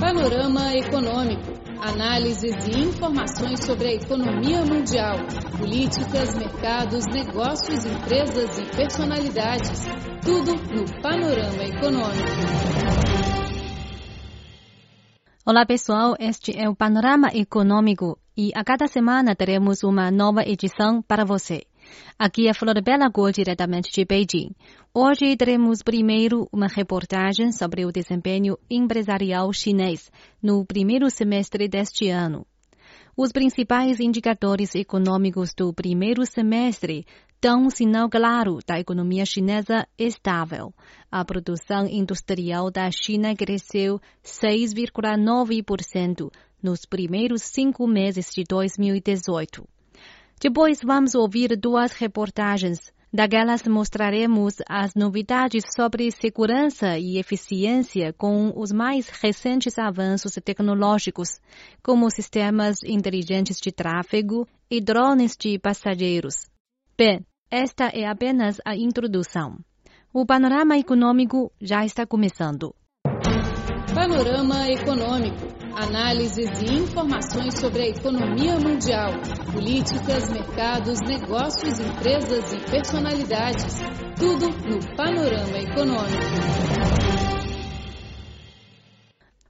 Panorama Econômico. Análises e informações sobre a economia mundial, políticas, mercados, negócios, empresas e personalidades. Tudo no Panorama Econômico. Olá pessoal, este é o Panorama Econômico e a cada semana teremos uma nova edição para você. Aqui é Flor Bela Go, diretamente de Beijing. Hoje teremos primeiro uma reportagem sobre o desempenho empresarial chinês no primeiro semestre deste ano. Os principais indicadores econômicos do primeiro semestre dão um sinal claro da economia chinesa estável. A produção industrial da China cresceu 6,9% nos primeiros cinco meses de 2018. Depois vamos ouvir duas reportagens. Daquelas mostraremos as novidades sobre segurança e eficiência com os mais recentes avanços tecnológicos, como sistemas inteligentes de tráfego e drones de passageiros. Bem, esta é apenas a introdução. O panorama econômico já está começando. Panorama Econômico. Análises e informações sobre a economia mundial, políticas, mercados, negócios, empresas e personalidades. Tudo no Panorama Econômico.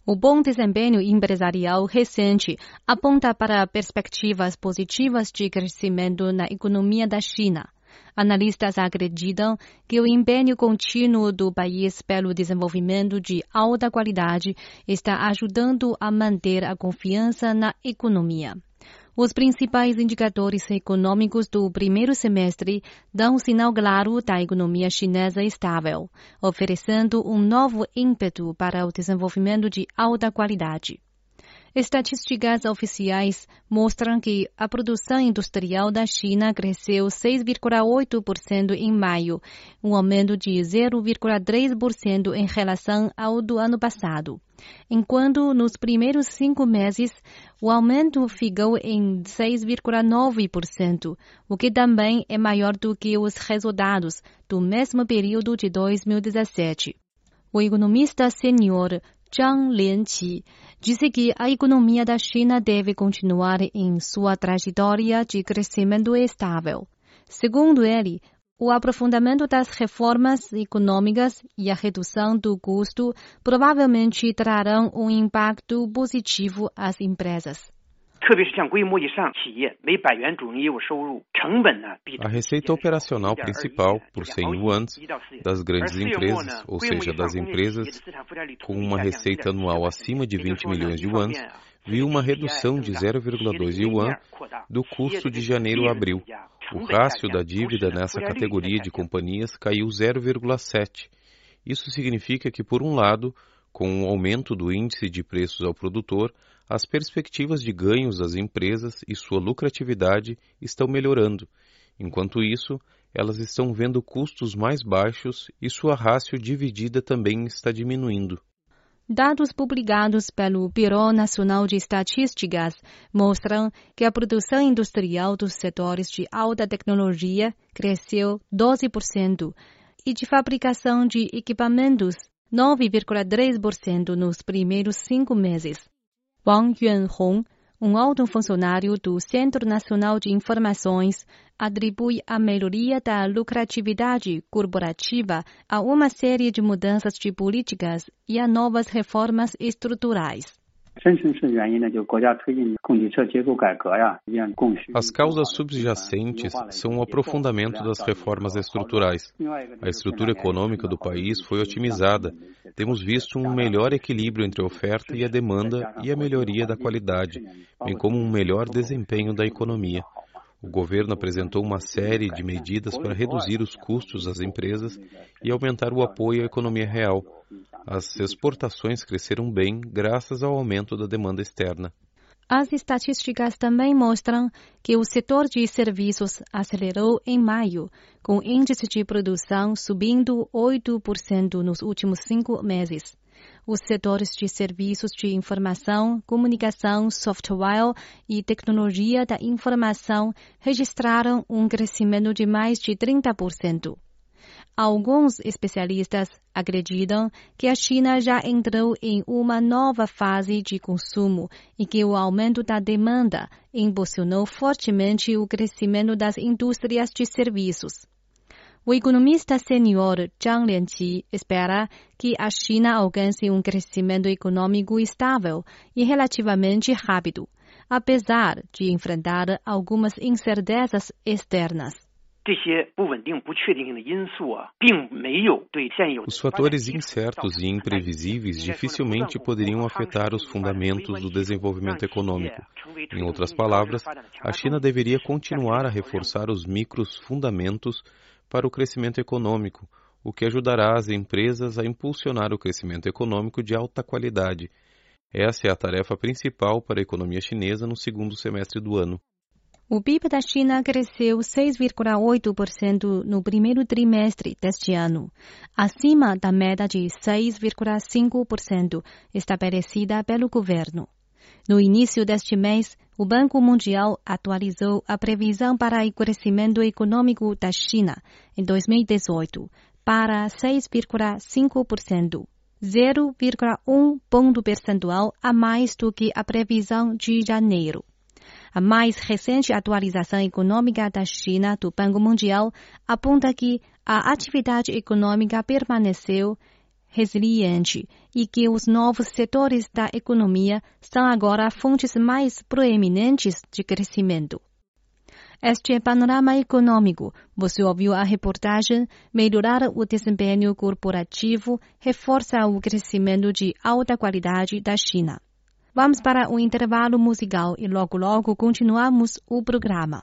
O bom desempenho empresarial recente aponta para perspectivas positivas de crescimento na economia da China. Analistas acreditam que o empenho contínuo do país pelo desenvolvimento de alta qualidade está ajudando a manter a confiança na economia. Os principais indicadores econômicos do primeiro semestre dão um sinal claro da economia chinesa estável, oferecendo um novo ímpeto para o desenvolvimento de alta qualidade. Estatísticas oficiais mostram que a produção industrial da China cresceu 6,8% em maio, um aumento de 0,3% em relação ao do ano passado. Enquanto nos primeiros cinco meses o aumento ficou em 6,9%, o que também é maior do que os resultados do mesmo período de 2017. O economista sênior Zhang Lianqi disse que a economia da China deve continuar em sua trajetória de crescimento estável. Segundo ele, o aprofundamento das reformas econômicas e a redução do custo provavelmente trarão um impacto positivo às empresas. A receita operacional principal, por 100 yuans, das grandes empresas, ou seja, das empresas com uma receita anual acima de 20 milhões de yuans, viu uma redução de 0,2 yuan do custo de janeiro a abril. O rácio da dívida nessa categoria de companhias caiu 0,7. Isso significa que, por um lado, com o aumento do índice de preços ao produtor, as perspectivas de ganhos das empresas e sua lucratividade estão melhorando. Enquanto isso, elas estão vendo custos mais baixos e sua rácio dividida também está diminuindo. Dados publicados pelo Bureau Nacional de Estatísticas mostram que a produção industrial dos setores de alta tecnologia cresceu 12% e de fabricação de equipamentos 9,3% nos primeiros cinco meses. Wang Yuanhong, um alto funcionário do Centro Nacional de Informações, atribui a melhoria da lucratividade corporativa a uma série de mudanças de políticas e a novas reformas estruturais. As causas subjacentes são o aprofundamento das reformas estruturais. A estrutura econômica do país foi otimizada. Temos visto um melhor equilíbrio entre a oferta e a demanda e a melhoria da qualidade, bem como um melhor desempenho da economia. O governo apresentou uma série de medidas para reduzir os custos das empresas e aumentar o apoio à economia real. As exportações cresceram bem graças ao aumento da demanda externa. As estatísticas também mostram que o setor de serviços acelerou em maio, com índice de produção subindo 8% nos últimos cinco meses. Os setores de serviços de informação, comunicação, software e tecnologia da informação registraram um crescimento de mais de 30%. Alguns especialistas acreditam que a China já entrou em uma nova fase de consumo e que o aumento da demanda impulsionou fortemente o crescimento das indústrias de serviços. O economista senior Zhang Lianqi espera que a China alcance um crescimento econômico estável e relativamente rápido, apesar de enfrentar algumas incertezas externas. Os fatores incertos e imprevisíveis dificilmente poderiam afetar os fundamentos do desenvolvimento econômico. Em outras palavras, a China deveria continuar a reforçar os micros fundamentos para o crescimento econômico, o que ajudará as empresas a impulsionar o crescimento econômico de alta qualidade. Essa é a tarefa principal para a economia chinesa no segundo semestre do ano. O PIB da China cresceu 6,8% no primeiro trimestre deste ano, acima da meta de 6,5% estabelecida pelo governo. No início deste mês, o Banco Mundial atualizou a previsão para o crescimento econômico da China em 2018 para 6,5%, 0,1 ponto percentual a mais do que a previsão de janeiro. A mais recente atualização econômica da China do Banco Mundial aponta que a atividade econômica permaneceu resiliente e que os novos setores da economia são agora fontes mais proeminentes de crescimento. Este é panorama econômico. Você ouviu a reportagem Melhorar o desempenho corporativo reforça o crescimento de alta qualidade da China. Vamos para um intervalo musical e logo logo continuamos o programa.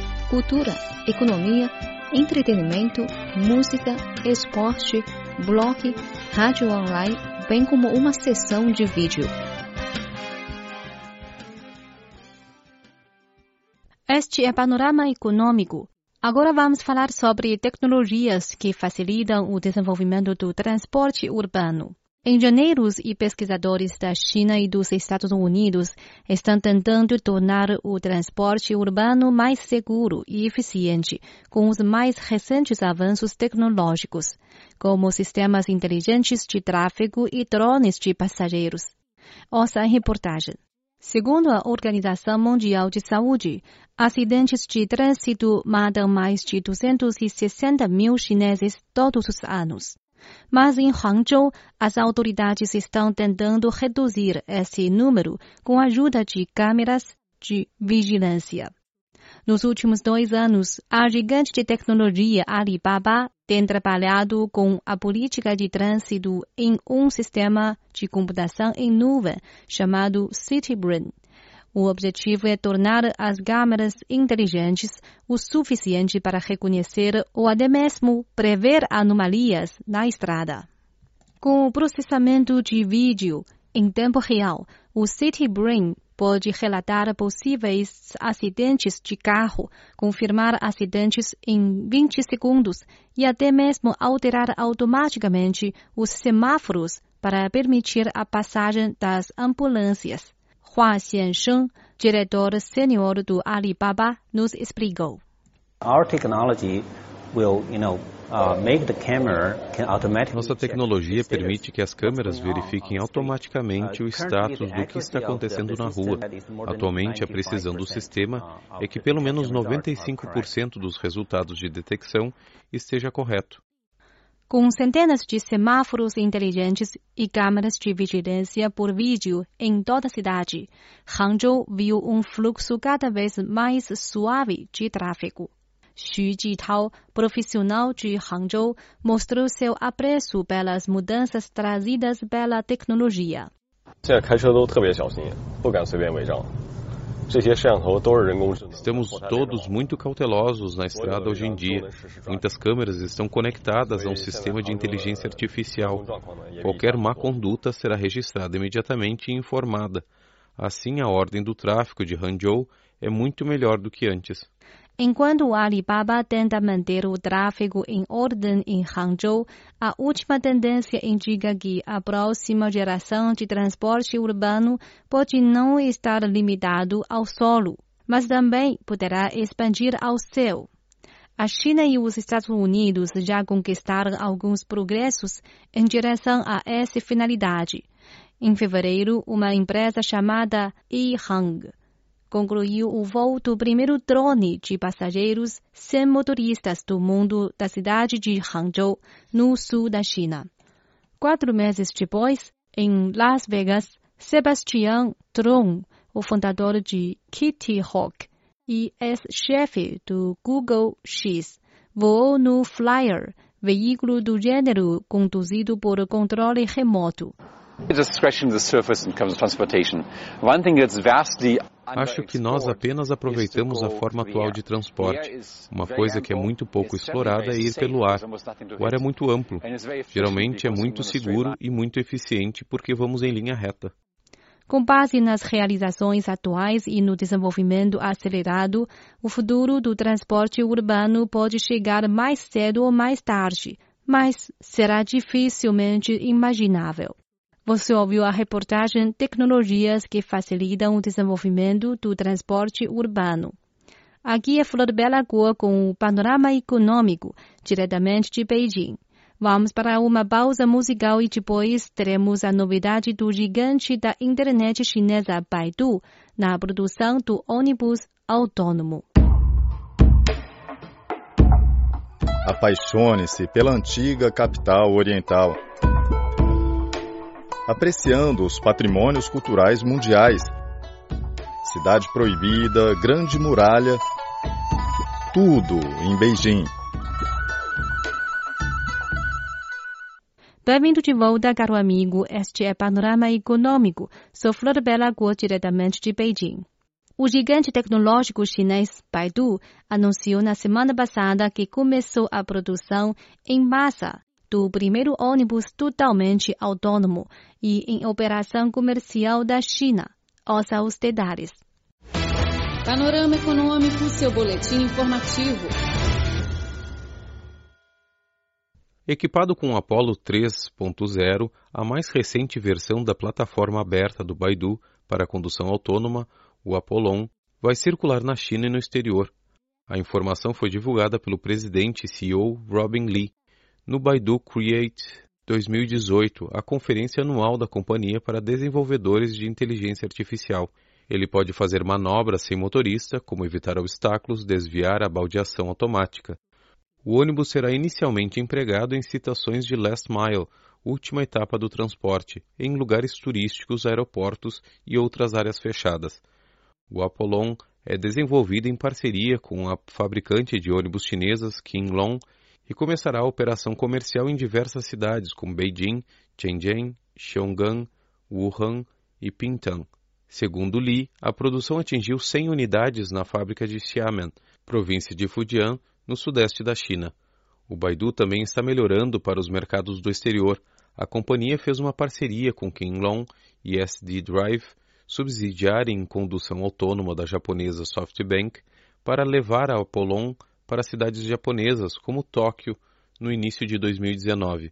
cultura, economia, entretenimento, música, esporte, blog, rádio online, bem como uma sessão de vídeo. Este é Panorama Econômico. Agora vamos falar sobre tecnologias que facilitam o desenvolvimento do transporte urbano. Engenheiros e pesquisadores da China e dos Estados Unidos estão tentando tornar o transporte urbano mais seguro e eficiente com os mais recentes avanços tecnológicos, como sistemas inteligentes de tráfego e drones de passageiros. Ouça a reportagem. Segundo a Organização Mundial de Saúde, acidentes de trânsito matam mais de 260 mil chineses todos os anos. Mas em Hangzhou, as autoridades estão tentando reduzir esse número com a ajuda de câmeras de vigilância. Nos últimos dois anos, a gigante de tecnologia Alibaba tem trabalhado com a política de trânsito em um sistema de computação em nuvem chamado CityBrain. O objetivo é tornar as câmeras inteligentes o suficiente para reconhecer ou até mesmo prever anomalias na estrada. Com o processamento de vídeo em tempo real, o City Brain pode relatar possíveis acidentes de carro, confirmar acidentes em 20 segundos e até mesmo alterar automaticamente os semáforos para permitir a passagem das ambulâncias. Hua Xiansheng, diretor sênior do Alibaba, nos explicou. Our technology will, you know, uh, nossa tecnologia permite que as câmeras verifiquem automaticamente o status do que está acontecendo na rua. Atualmente, a precisão do sistema é que pelo menos 95% dos resultados de detecção esteja correto. Com centenas de semáforos inteligentes e câmeras de vigilância por vídeo em toda a cidade, Hangzhou viu um fluxo cada vez mais suave de tráfego. Xu Jitao, profissional de Hangzhou, mostrou seu apreço pelas mudanças trazidas pela tecnologia. Estamos todos muito cautelosos na estrada hoje em dia. Muitas câmeras estão conectadas a um sistema de inteligência artificial. Qualquer má conduta será registrada imediatamente e informada. Assim, a ordem do tráfico de Hangzhou é muito melhor do que antes. Enquanto o Alibaba tenta manter o tráfego em ordem em Hangzhou, a última tendência indica que a próxima geração de transporte urbano pode não estar limitado ao solo, mas também poderá expandir ao céu. A China e os Estados Unidos já conquistaram alguns progressos em direção a essa finalidade. Em fevereiro, uma empresa chamada Yihang concluiu o voo do primeiro drone de passageiros sem motoristas do mundo da cidade de Hangzhou, no sul da China. Quatro meses depois, em Las Vegas, Sebastian Tron, o fundador de Kitty Hawk e ex-chefe do Google X, voou no Flyer, veículo do gênero conduzido por controle remoto. Acho que nós apenas aproveitamos a forma atual de transporte. Uma coisa que é muito pouco explorada é ir pelo ar. O ar é muito amplo. Geralmente é muito seguro e muito eficiente porque vamos em linha reta. Com base nas realizações atuais e no desenvolvimento acelerado, o futuro do transporte urbano pode chegar mais cedo ou mais tarde, mas será dificilmente imaginável. Você ouviu a reportagem Tecnologias que facilitam o desenvolvimento do transporte urbano. Aqui é Flor Bela Cor com o panorama econômico, diretamente de Beijing. Vamos para uma pausa musical e depois teremos a novidade do gigante da internet chinesa Baidu na produção do ônibus autônomo. Apaixone-se pela antiga capital oriental apreciando os patrimônios culturais mundiais. Cidade Proibida, Grande Muralha, tudo em Beijing. Bem-vindo de volta, caro amigo. Este é Panorama Econômico. Sou Flor Bela Guo, diretamente de Beijing. O gigante tecnológico chinês Baidu anunciou na semana passada que começou a produção em massa do primeiro ônibus totalmente autônomo e em operação comercial da China. Ouça os detalhes. Panorama Econômico, seu boletim informativo. Equipado com o Apollo 3.0, a mais recente versão da plataforma aberta do Baidu para condução autônoma, o Apollon, vai circular na China e no exterior. A informação foi divulgada pelo presidente e CEO Robin Lee no Baidu Create 2018, a conferência anual da companhia para desenvolvedores de inteligência artificial. Ele pode fazer manobras sem motorista, como evitar obstáculos, desviar a baldeação automática. O ônibus será inicialmente empregado em citações de last mile, última etapa do transporte, em lugares turísticos, aeroportos e outras áreas fechadas. O Apollon é desenvolvido em parceria com a fabricante de ônibus chinesas Kinglong e começará a operação comercial em diversas cidades como Beijing, Shenzhen, Xiong'an, Wuhan e Pingtan. Segundo Li, a produção atingiu 100 unidades na fábrica de Xiamen, província de Fujian, no sudeste da China. O Baidu também está melhorando para os mercados do exterior. A companhia fez uma parceria com Kinglong e SD Drive, subsidiária em condução autônoma da japonesa SoftBank, para levar a Apollon para cidades japonesas como Tóquio no início de 2019.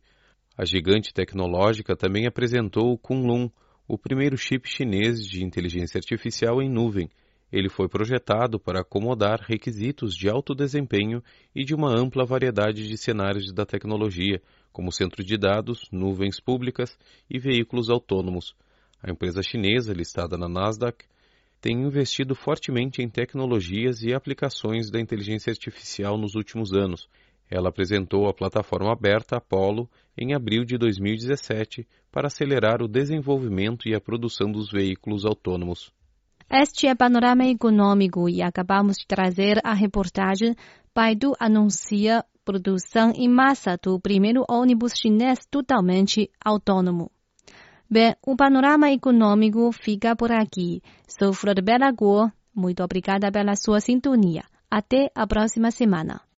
A gigante tecnológica também apresentou o Kunlun, o primeiro chip chinês de inteligência artificial em nuvem. Ele foi projetado para acomodar requisitos de alto desempenho e de uma ampla variedade de cenários da tecnologia, como centro de dados, nuvens públicas e veículos autônomos. A empresa chinesa, listada na Nasdaq, tem investido fortemente em tecnologias e aplicações da inteligência artificial nos últimos anos. Ela apresentou a plataforma aberta Apollo em abril de 2017 para acelerar o desenvolvimento e a produção dos veículos autônomos. Este é Panorama Econômico e acabamos de trazer a reportagem Baidu anuncia produção em massa do primeiro ônibus chinês totalmente autônomo. Bem, o panorama econômico fica por aqui. Sou Flor Bela Guo. Muito obrigada pela sua sintonia. Até a próxima semana.